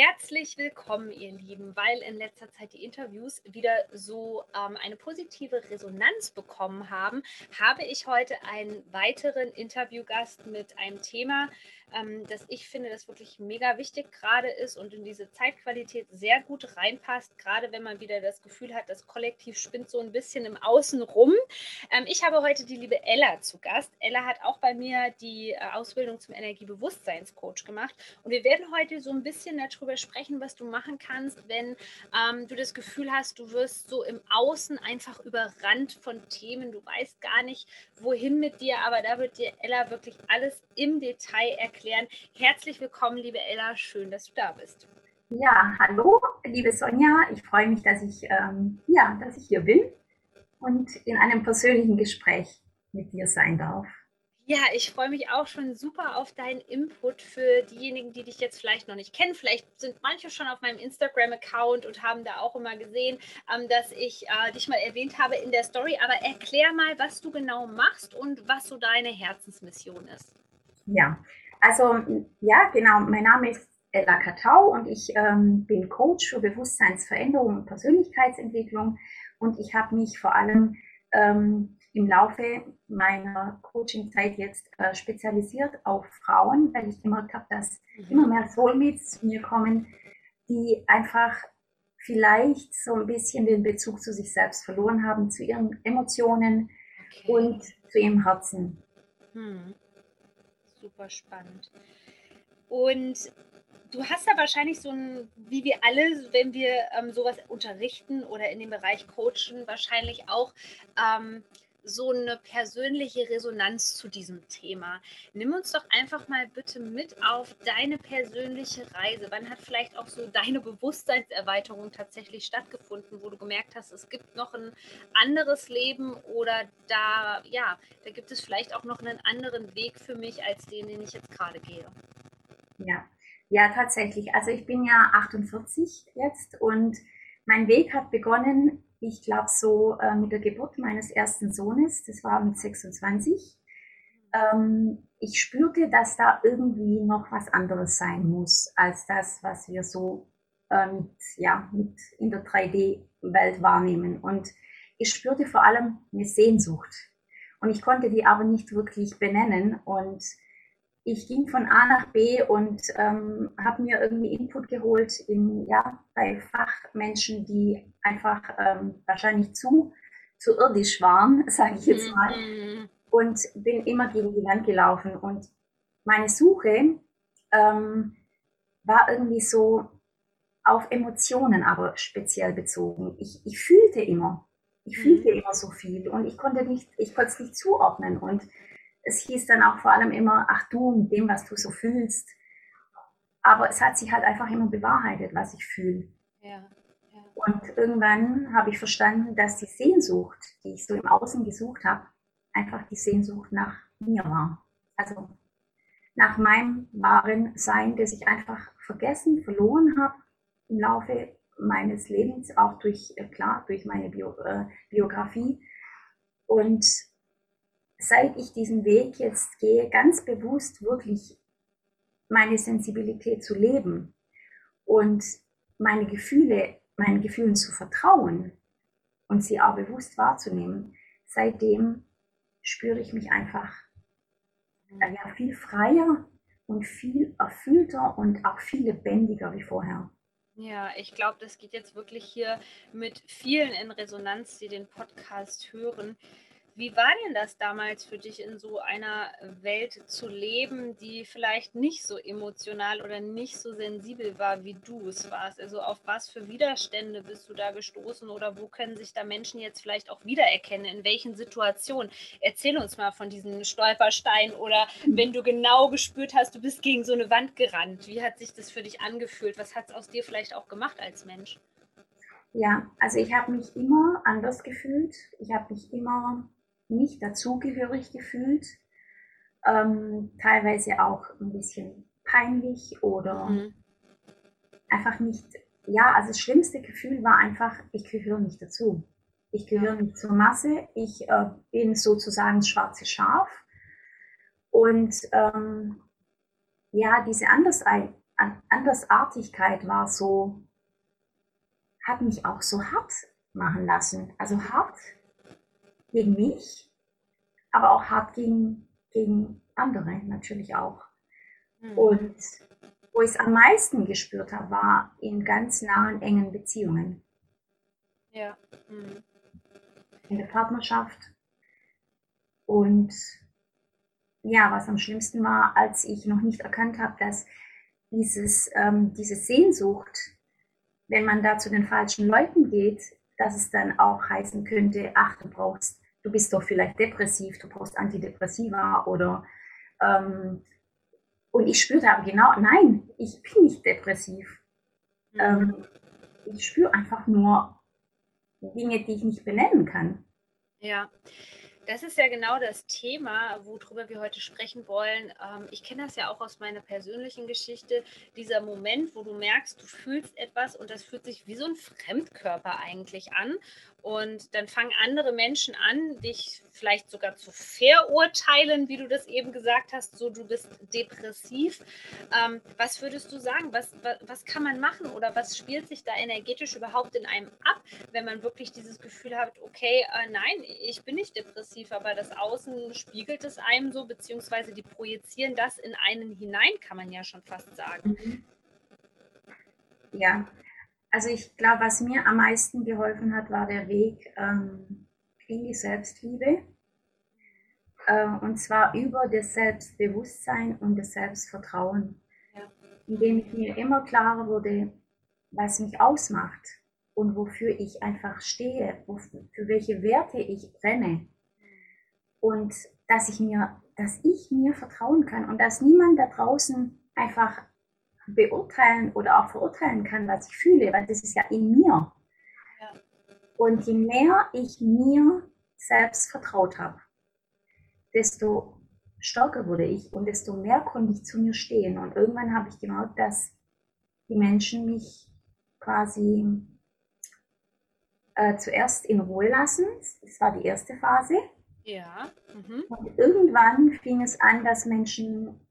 Herzlich willkommen, ihr Lieben, weil in letzter Zeit die Interviews wieder so ähm, eine positive Resonanz bekommen haben, habe ich heute einen weiteren Interviewgast mit einem Thema, ähm, das ich finde, das wirklich mega wichtig gerade ist und in diese Zeitqualität sehr gut reinpasst, gerade wenn man wieder das Gefühl hat, das Kollektiv spinnt so ein bisschen im Außen rum. Ähm, ich habe heute die liebe Ella zu Gast. Ella hat auch bei mir die äh, Ausbildung zum Energiebewusstseinscoach gemacht und wir werden heute so ein bisschen darüber sprechen, was du machen kannst, wenn ähm, du das Gefühl hast, du wirst so im Außen einfach überrannt von Themen, du weißt gar nicht, wohin mit dir, aber da wird dir Ella wirklich alles im Detail erklären erklären. Herzlich willkommen, liebe Ella, schön, dass du da bist. Ja, hallo, liebe Sonja. Ich freue mich, dass ich, ähm, ja, dass ich hier bin und in einem persönlichen Gespräch mit dir sein darf. Ja, ich freue mich auch schon super auf deinen Input für diejenigen, die dich jetzt vielleicht noch nicht kennen. Vielleicht sind manche schon auf meinem Instagram-Account und haben da auch immer gesehen, ähm, dass ich äh, dich mal erwähnt habe in der Story. Aber erklär mal, was du genau machst und was so deine Herzensmission ist. Ja, also ja, genau, mein Name ist Ella Katau und ich ähm, bin Coach für Bewusstseinsveränderung und Persönlichkeitsentwicklung und ich habe mich vor allem ähm, im Laufe meiner Coaching-Zeit jetzt äh, spezialisiert auf Frauen, weil ich gemerkt habe, dass mhm. immer mehr Soulmates zu mir kommen, die einfach vielleicht so ein bisschen den Bezug zu sich selbst verloren haben, zu ihren Emotionen okay. und zu ihrem Herzen. Mhm super spannend. Und du hast ja wahrscheinlich so ein, wie wir alle, wenn wir ähm, sowas unterrichten oder in dem Bereich coachen, wahrscheinlich auch ähm, so eine persönliche Resonanz zu diesem Thema. Nimm uns doch einfach mal bitte mit auf deine persönliche Reise. Wann hat vielleicht auch so deine Bewusstseinserweiterung tatsächlich stattgefunden, wo du gemerkt hast, es gibt noch ein anderes Leben oder da, ja, da gibt es vielleicht auch noch einen anderen Weg für mich als den, den ich jetzt gerade gehe. Ja, ja, tatsächlich. Also ich bin ja 48 jetzt und mein Weg hat begonnen ich glaube, so äh, mit der Geburt meines ersten Sohnes, das war mit 26, ähm, ich spürte, dass da irgendwie noch was anderes sein muss, als das, was wir so äh, mit, ja, mit in der 3D-Welt wahrnehmen. Und ich spürte vor allem eine Sehnsucht. Und ich konnte die aber nicht wirklich benennen. Und ich ging von A nach B und ähm, habe mir irgendwie Input geholt in, ja, bei Fachmenschen, die einfach ähm, wahrscheinlich zu, zu irdisch waren, sage ich jetzt mal. Mhm. Und bin immer gegen die Wand gelaufen. Und meine Suche ähm, war irgendwie so auf Emotionen aber speziell bezogen. Ich, ich fühlte immer, ich fühlte mhm. immer so viel und ich konnte nicht, ich konnte es nicht zuordnen. Und es hieß dann auch vor allem immer, ach du, mit dem, was du so fühlst. Aber es hat sich halt einfach immer bewahrheitet, was ich fühle. Ja, ja. Und irgendwann habe ich verstanden, dass die Sehnsucht, die ich so im Außen gesucht habe, einfach die Sehnsucht nach mir war. Also nach meinem wahren Sein, das ich einfach vergessen, verloren habe im Laufe meines Lebens, auch durch, äh, klar, durch meine Bio, äh, Biografie. Und seit ich diesen Weg jetzt gehe, ganz bewusst wirklich meine Sensibilität zu leben und meine Gefühle, meinen Gefühlen zu vertrauen und sie auch bewusst wahrzunehmen, seitdem spüre ich mich einfach äh, ja, viel freier und viel erfüllter und auch viel lebendiger wie vorher. Ja, ich glaube, das geht jetzt wirklich hier mit vielen in Resonanz, die den Podcast hören Wie war denn das damals für dich, in so einer Welt zu leben, die vielleicht nicht so emotional oder nicht so sensibel war, wie du es warst? Also auf was für Widerstände bist du da gestoßen oder wo können sich da Menschen jetzt vielleicht auch wiedererkennen? In welchen Situationen? Erzähl uns mal von diesen Stolpersteinen oder wenn du genau gespürt hast, du bist gegen so eine Wand gerannt. Wie hat sich das für dich angefühlt? Was hat es aus dir vielleicht auch gemacht als Mensch? Ja, also ich habe mich immer anders gefühlt. Ich habe mich immer nicht dazugehörig gefühlt. Ähm, teilweise auch ein bisschen peinlich oder mhm. einfach nicht. Ja, also das schlimmste Gefühl war einfach, ich gehöre nicht dazu. Ich gehöre nicht zur Masse. Ich äh, bin sozusagen das schwarze Schaf. Und ähm, ja, diese Andersei Andersartigkeit war so, hat mich auch so hart machen lassen. Also hart gegen mich, aber auch hart gegen, gegen andere natürlich auch. Mhm. Und wo ich es am meisten gespürt habe, war in ganz nahen, engen Beziehungen. Ja. Mhm. In der Partnerschaft. Und ja, was am schlimmsten war, als ich noch nicht erkannt habe, dass dieses, ähm, diese Sehnsucht, wenn man da zu den falschen Leuten geht, dass es dann auch heißen könnte, ach, du brauchst, du bist doch vielleicht depressiv, du brauchst Antidepressiva oder ähm, und ich spürte aber genau, nein, ich bin nicht depressiv. Mhm. Ähm, ich spüre einfach nur Dinge, die ich nicht benennen kann. Ja, das ist ja genau das Thema, worüber wir heute sprechen wollen. Ähm, ich kenne das ja auch aus meiner persönlichen Geschichte. Dieser Moment, wo du merkst, du fühlst etwas und das fühlt sich wie so ein Fremdkörper eigentlich an. Und dann fangen andere Menschen an, dich vielleicht sogar zu verurteilen, wie du das eben gesagt hast, so du bist depressiv. Ähm, was würdest du sagen? Was, was, was, kann man machen oder was spielt sich da energetisch überhaupt in einem ab, wenn man wirklich dieses Gefühl hat, okay, äh, nein, ich bin nicht depressiv, aber das Außen spiegelt es einem so, beziehungsweise die projizieren das in einen hinein, kann man ja schon fast sagen. Mhm. Ja, also ich glaube, was mir am meisten geholfen hat, war der Weg ähm, in die Selbstliebe. Äh, und zwar über das Selbstbewusstsein und das Selbstvertrauen. Ja. Indem ich mir immer klarer wurde, was mich ausmacht und wofür ich einfach stehe, für welche Werte ich brenne. Und dass ich mir, dass ich mir vertrauen kann und dass niemand da draußen einfach beurteilen oder auch verurteilen kann, was ich fühle, weil das ist ja in mir. Ja. Und je mehr ich mir selbst vertraut habe, desto stärker wurde ich und desto mehr konnte ich zu mir stehen. Und irgendwann habe ich gemerkt, dass die Menschen mich quasi äh, zuerst in Ruhe lassen. Das war die erste Phase. Ja. Mhm. Und irgendwann fing es an, dass Menschen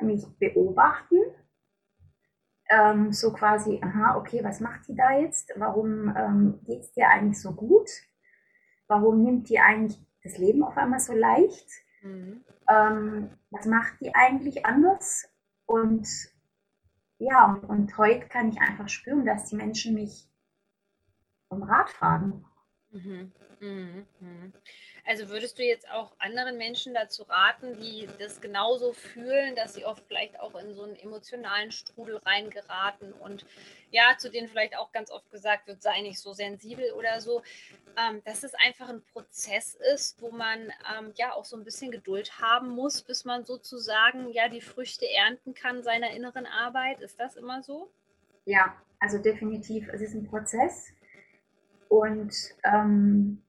mich beobachten ähm, so quasi, aha, okay, was macht die da jetzt? Warum ähm, geht es dir eigentlich so gut? Warum nimmt die eigentlich das Leben auf einmal so leicht? Mhm. Ähm, was macht die eigentlich anders? Und ja, und, und heute kann ich einfach spüren, dass die Menschen mich um Rat fragen. Mhm. Mhm. mhm. Also würdest du jetzt auch anderen Menschen dazu raten, die das genauso fühlen, dass sie oft vielleicht auch in so einen emotionalen Strudel reingeraten und ja, zu denen vielleicht auch ganz oft gesagt wird, sei nicht so sensibel oder so, ähm, dass es einfach ein Prozess ist, wo man ähm, ja auch so ein bisschen Geduld haben muss, bis man sozusagen ja die Früchte ernten kann seiner inneren Arbeit. Ist das immer so? Ja, also definitiv. Es ist ein Prozess und ähm,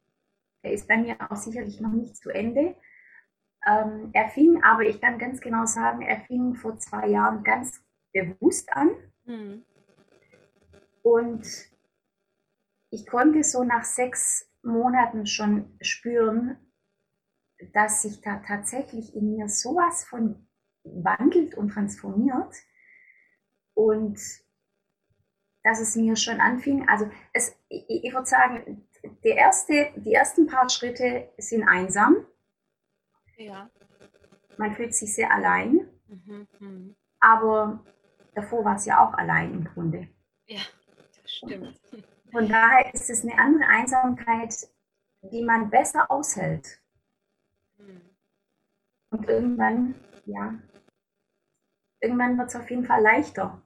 er ist bei mir auch sicherlich noch nicht zu Ende. Ähm, er fing, aber ich kann ganz genau sagen, er fing vor zwei Jahren ganz bewusst an. Mhm. Und ich konnte so nach sechs Monaten schon spüren, dass sich da tatsächlich in mir sowas von wandelt und transformiert. Und dass es mir schon anfing, also es, ich, ich würde sagen, der erste, die ersten paar Schritte sind einsam. Ja. Man fühlt sich sehr allein. Mhm, mh. Aber davor war es ja auch allein im Grunde. Ja, das stimmt. Von daher ist es eine andere Einsamkeit, die man besser aushält. Und irgendwann, ja, irgendwann wird es auf jeden Fall leichter.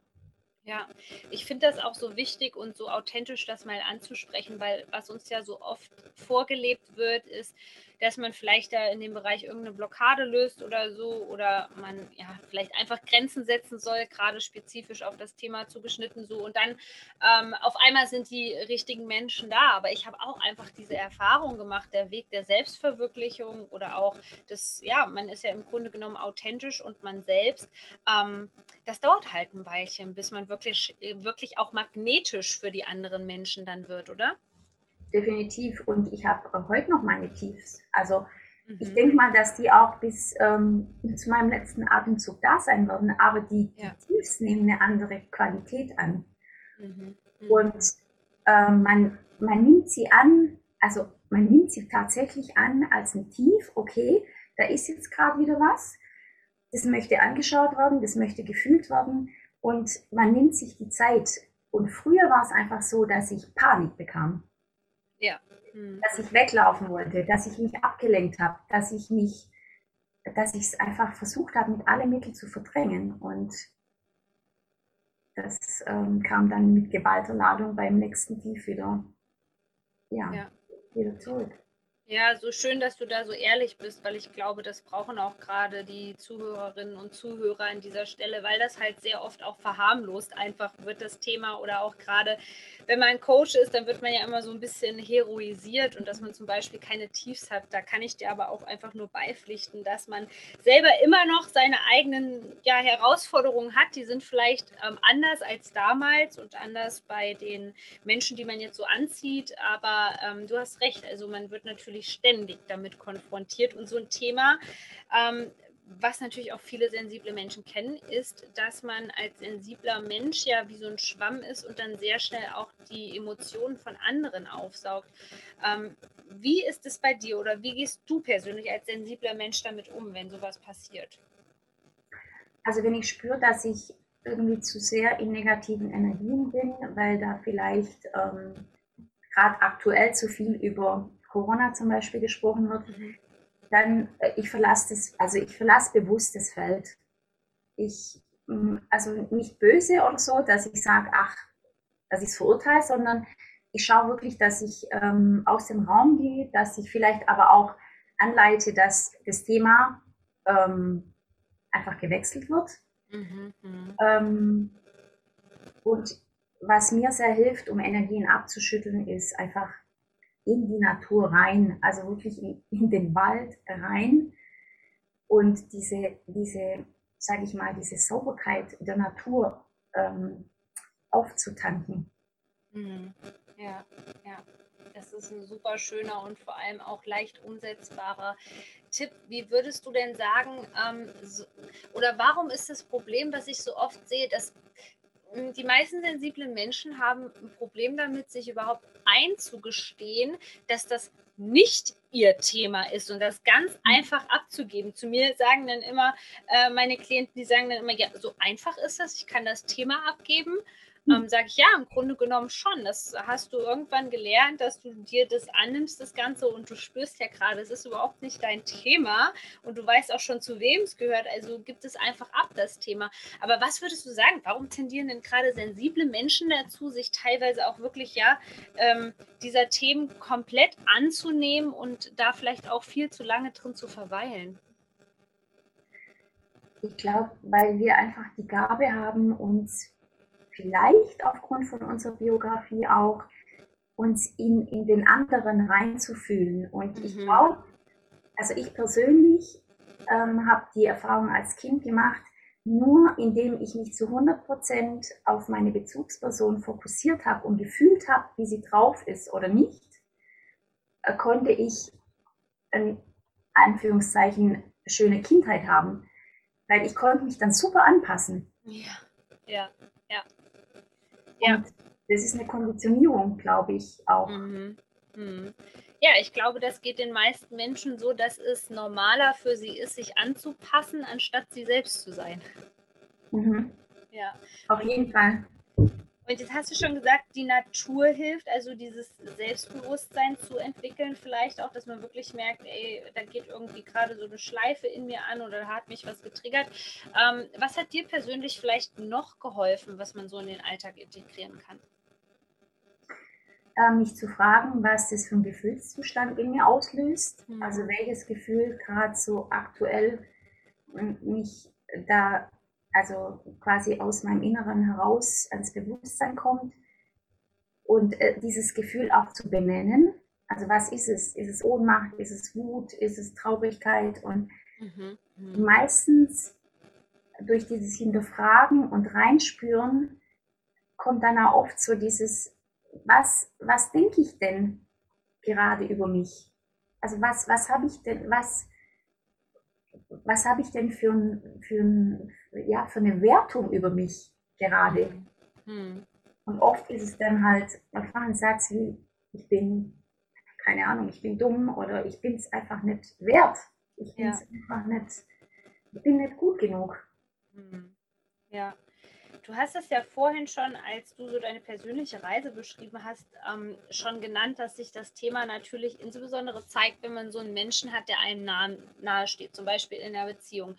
Ja, ich finde das auch so wichtig und so authentisch, das mal anzusprechen, weil was uns ja so oft vorgelebt wird, ist, dass man vielleicht da in dem Bereich irgendeine Blockade löst oder so oder man ja vielleicht einfach Grenzen setzen soll, gerade spezifisch auf das Thema zugeschnitten so und dann ähm, auf einmal sind die richtigen Menschen da. Aber ich habe auch einfach diese Erfahrung gemacht, der Weg der Selbstverwirklichung oder auch das, ja, man ist ja im Grunde genommen authentisch und man selbst. Ähm, das dauert halt ein Weilchen, bis man wirklich, wirklich auch magnetisch für die anderen Menschen dann wird, oder? Definitiv. Und ich habe heute noch meine Tiefs. Also mhm. ich denke mal, dass die auch bis ähm, zu meinem letzten Atemzug da sein werden. Aber die, ja. die Tiefs nehmen eine andere Qualität an. Mhm. Mhm. Und äh, man, man nimmt sie an, also man nimmt sie tatsächlich an als ein Tief. Okay, da ist jetzt gerade wieder was. Das möchte angeschaut werden, das möchte gefühlt werden. Und man nimmt sich die Zeit. Und früher war es einfach so, dass ich Panik bekam. Ja. Hm. Dass ich weglaufen wollte, dass ich mich abgelenkt habe, dass ich mich, dass ich es einfach versucht habe, mit allen Mitteln zu verdrängen. Und das ähm, kam dann mit geballter Ladung beim nächsten Tief wieder, ja, ja. wieder zurück. Ja, so schön, dass du da so ehrlich bist, weil ich glaube, das brauchen auch gerade die Zuhörerinnen und Zuhörer an dieser Stelle, weil das halt sehr oft auch verharmlost einfach wird, das Thema oder auch gerade, wenn man Coach ist, dann wird man ja immer so ein bisschen heroisiert und dass man zum Beispiel keine Tiefs hat. Da kann ich dir aber auch einfach nur beipflichten, dass man selber immer noch seine eigenen ja, Herausforderungen hat. Die sind vielleicht ähm, anders als damals und anders bei den Menschen, die man jetzt so anzieht, aber ähm, du hast recht, also man wird natürlich natürlich ständig damit konfrontiert. Und so ein Thema, ähm, was natürlich auch viele sensible Menschen kennen, ist, dass man als sensibler Mensch ja wie so ein Schwamm ist und dann sehr schnell auch die Emotionen von anderen aufsaugt. Ähm, wie ist es bei dir oder wie gehst du persönlich als sensibler Mensch damit um, wenn sowas passiert? Also wenn ich spüre, dass ich irgendwie zu sehr in negativen Energien bin, weil da vielleicht ähm, gerade aktuell zu viel über Corona zum Beispiel gesprochen wird, mhm. dann äh, ich verlasse das, also ich verlasse bewusst das Feld. Ich, mm, also nicht böse oder so, dass ich sage, ach, dass ich es verurteile, sondern ich schaue wirklich, dass ich ähm, aus dem Raum gehe, dass ich vielleicht aber auch anleite, dass das Thema ähm, einfach gewechselt wird. Mhm, mhm. ähm, und was mir sehr hilft, um Energien abzuschütteln, ist einfach in die Natur rein, also wirklich in, in den Wald rein und diese, diese sage ich mal, diese Sauberkeit der Natur ähm, aufzutanken. Mhm. Ja, ja. Das ist ein super schöner und vor allem auch leicht umsetzbarer Tipp. Wie würdest du denn sagen, ähm, so, oder warum ist das Problem, was ich so oft sehe, dass hm, die meisten sensiblen Menschen haben ein Problem damit, sich überhaupt einzugestehen, dass das nicht ihr Thema ist und das ganz mhm. einfach abzugeben. Zu mir sagen dann immer äh, meine Klienten, die sagen dann immer, ja, so einfach ist das, ich kann das Thema abgeben. Hm. ähm, sage ich, ja, im Grunde genommen schon. Das hast du irgendwann gelernt, dass du dir das annimmst, das Ganze, und du spürst ja gerade, es ist überhaupt nicht dein Thema und du weißt auch schon, zu wem es gehört. Also gibt es einfach ab, das Thema. Aber was würdest du sagen, warum tendieren denn gerade sensible Menschen dazu, sich teilweise auch wirklich, ja, ähm, dieser Themen komplett anzunehmen und da vielleicht auch viel zu lange drin zu verweilen? Ich glaube, weil wir einfach die Gabe haben, uns vielleicht aufgrund von unserer Biografie auch uns in, in den anderen reinzufühlen. Und mhm. ich glaube, also ich persönlich ähm, habe die Erfahrung als Kind gemacht, nur indem ich mich zu 100% auf meine Bezugsperson fokussiert habe und gefühlt habe, wie sie drauf ist oder nicht, äh, konnte ich in Anführungszeichen schöne Kindheit haben, weil ich konnte mich dann super anpassen. Ja, ja, ja. Ja. Und das ist eine Konditionierung, glaube ich, auch. Mhm. Mhm. Ja, ich glaube, das geht den meisten Menschen so, dass es normaler für sie ist, sich anzupassen, anstatt sie selbst zu sein. Mhm. Ja. Auf jeden Fall. Und jetzt hast du schon gesagt, die Natur hilft, also dieses Selbstbewusstsein zu entwickeln, vielleicht auch, dass man wirklich merkt, ey, da geht irgendwie gerade so eine Schleife in mir an oder da hat mich was getriggert. Ähm, was hat dir persönlich vielleicht noch geholfen, was man so in den Alltag integrieren kann? Äh, mich zu fragen, was das für ein Gefühlszustand in mir auslöst. Mhm. Also welches Gefühl gerade so aktuell mich da also quasi aus meinem Inneren heraus ans Bewusstsein kommt und äh, dieses Gefühl auch zu benennen. Also was ist es? Ist es Ohnmacht? Ist es Wut? Ist es Traurigkeit? Und mhm. Mhm. meistens durch dieses Hinterfragen und Reinspüren kommt dann auch oft so dieses, was, was denke ich denn gerade über mich? Also was, was habe ich denn, was, was habe ich denn für, ein, für, ein, ja, für eine Wertung über mich gerade? Mhm. Und oft ist es dann halt einfach ein Satz wie, ich bin, keine Ahnung, ich bin dumm oder ich bin es einfach nicht wert. Ich bin es ja. einfach nicht, ich bin nicht gut genug. Mhm. Ja. Du hast es ja vorhin schon, als du so deine persönliche Reise beschrieben hast, ähm, schon genannt, dass sich das Thema natürlich insbesondere zeigt, wenn man so einen Menschen hat, der einem nahe, nahe steht, zum Beispiel in einer Beziehung.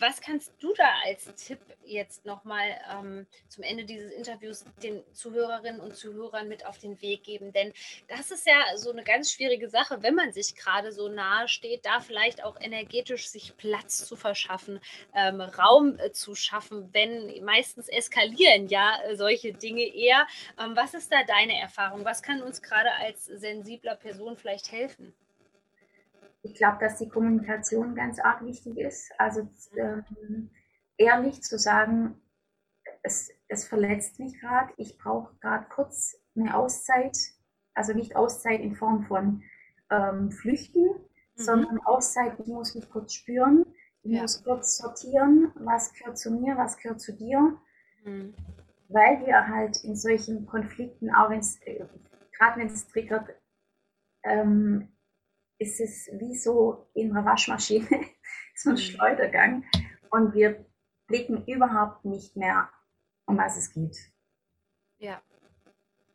Was kannst du da als Tipp jetzt nochmal ähm, zum Ende dieses Interviews den Zuhörerinnen und Zuhörern mit auf den Weg geben? Denn das ist ja so eine ganz schwierige Sache, wenn man sich gerade so nahe steht, da vielleicht auch energetisch sich Platz zu verschaffen, ähm, Raum äh, zu schaffen, wenn meistens es eskalieren ja äh, solche Dinge eher. Ähm, was ist da deine Erfahrung? Was kann uns gerade als sensibler Person vielleicht helfen? Ich glaube, dass die Kommunikation ganz arg wichtig ist. Also ähm, ehrlich zu sagen, es, es verletzt mich gerade, ich brauche gerade kurz eine Auszeit, also nicht Auszeit in Form von ähm, Flüchten, mhm. sondern Auszeit, ich muss mich kurz spüren, ich ja. muss kurz sortieren, was gehört zu mir, was gehört zu dir Mhm. Weil wir halt in solchen Konflikten, auch wenn es, äh, gerade wenn es triggert, ähm, ist es wie so in einer Waschmaschine, so ein mhm. Schleudergang. Und wir blicken überhaupt nicht mehr, um was es geht. Ja.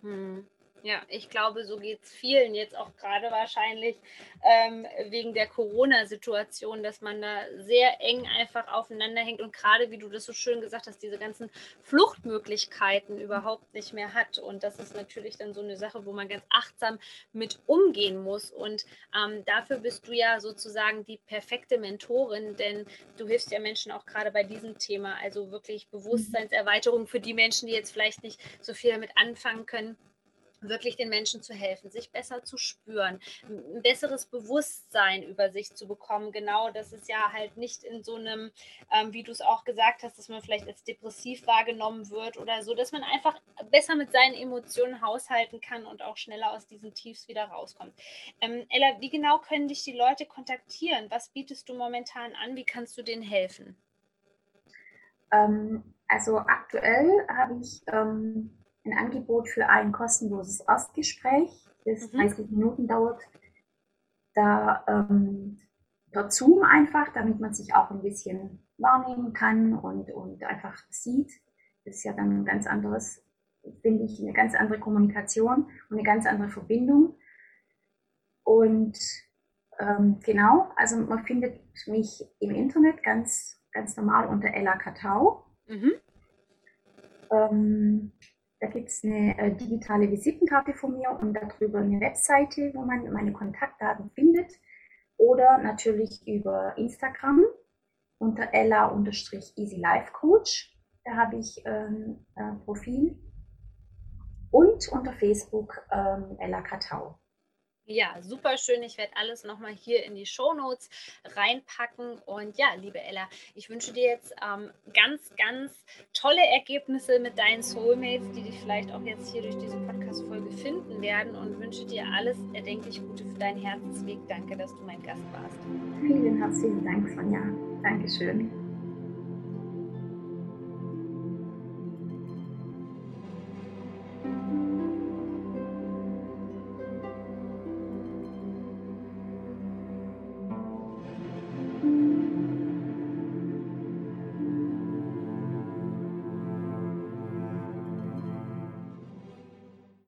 Hm. Ja, ich glaube, so geht es vielen jetzt auch gerade wahrscheinlich ähm, wegen der Corona-Situation, dass man da sehr eng einfach aufeinander hängt und gerade, wie du das so schön gesagt hast, diese ganzen Fluchtmöglichkeiten überhaupt nicht mehr hat. Und das ist natürlich dann so eine Sache, wo man ganz achtsam mit umgehen muss. Und ähm, dafür bist du ja sozusagen die perfekte Mentorin, denn du hilfst ja Menschen auch gerade bei diesem Thema, also wirklich. Bewusstseinserweiterung für die Menschen, die jetzt vielleicht nicht so viel damit anfangen können wirklich den Menschen zu helfen, sich besser zu spüren, ein besseres Bewusstsein über sich zu bekommen. Genau, dass es ja halt nicht in so einem, ähm, wie du es auch gesagt hast, dass man vielleicht als depressiv wahrgenommen wird oder so, dass man einfach besser mit seinen Emotionen haushalten kann und auch schneller aus diesen Tiefs wieder rauskommt. Ähm, Ella, wie genau können dich die Leute kontaktieren? Was bietest du momentan an? Wie kannst du denen helfen? Ähm, also aktuell habe ich ähm, ein Angebot für ein kostenloses Erstgespräch, das mhm. 30 Minuten dauert. Da ähm, per Zoom einfach, damit man sich auch ein bisschen wahrnehmen kann und, und einfach sieht. Das ist ja dann ein ganz anderes, finde ich, eine ganz andere Kommunikation und eine ganz andere Verbindung. Und ähm, genau, also man findet mich im Internet ganz, ganz normal unter Ella Katau. Mhm. Ähm, da gibt es eine äh, digitale Visitenkarte von mir und darüber eine Webseite, wo man meine Kontaktdaten findet. Oder natürlich über Instagram unter ella-easy life coach. Da habe ich ähm, ein Profil. Und unter Facebook ähm, Ella Katau. Ja, super schön. Ich werde alles nochmal hier in die Show Notes reinpacken. Und ja, liebe Ella, ich wünsche dir jetzt ähm, ganz, ganz tolle Ergebnisse mit deinen Soulmates, die dich vielleicht auch jetzt hier durch diese Podcast-Folge finden werden und wünsche dir alles erdenklich Gute für deinen Herzensweg. Danke, dass du mein Gast warst. Vielen herzlichen Dank, Sonja. Dankeschön.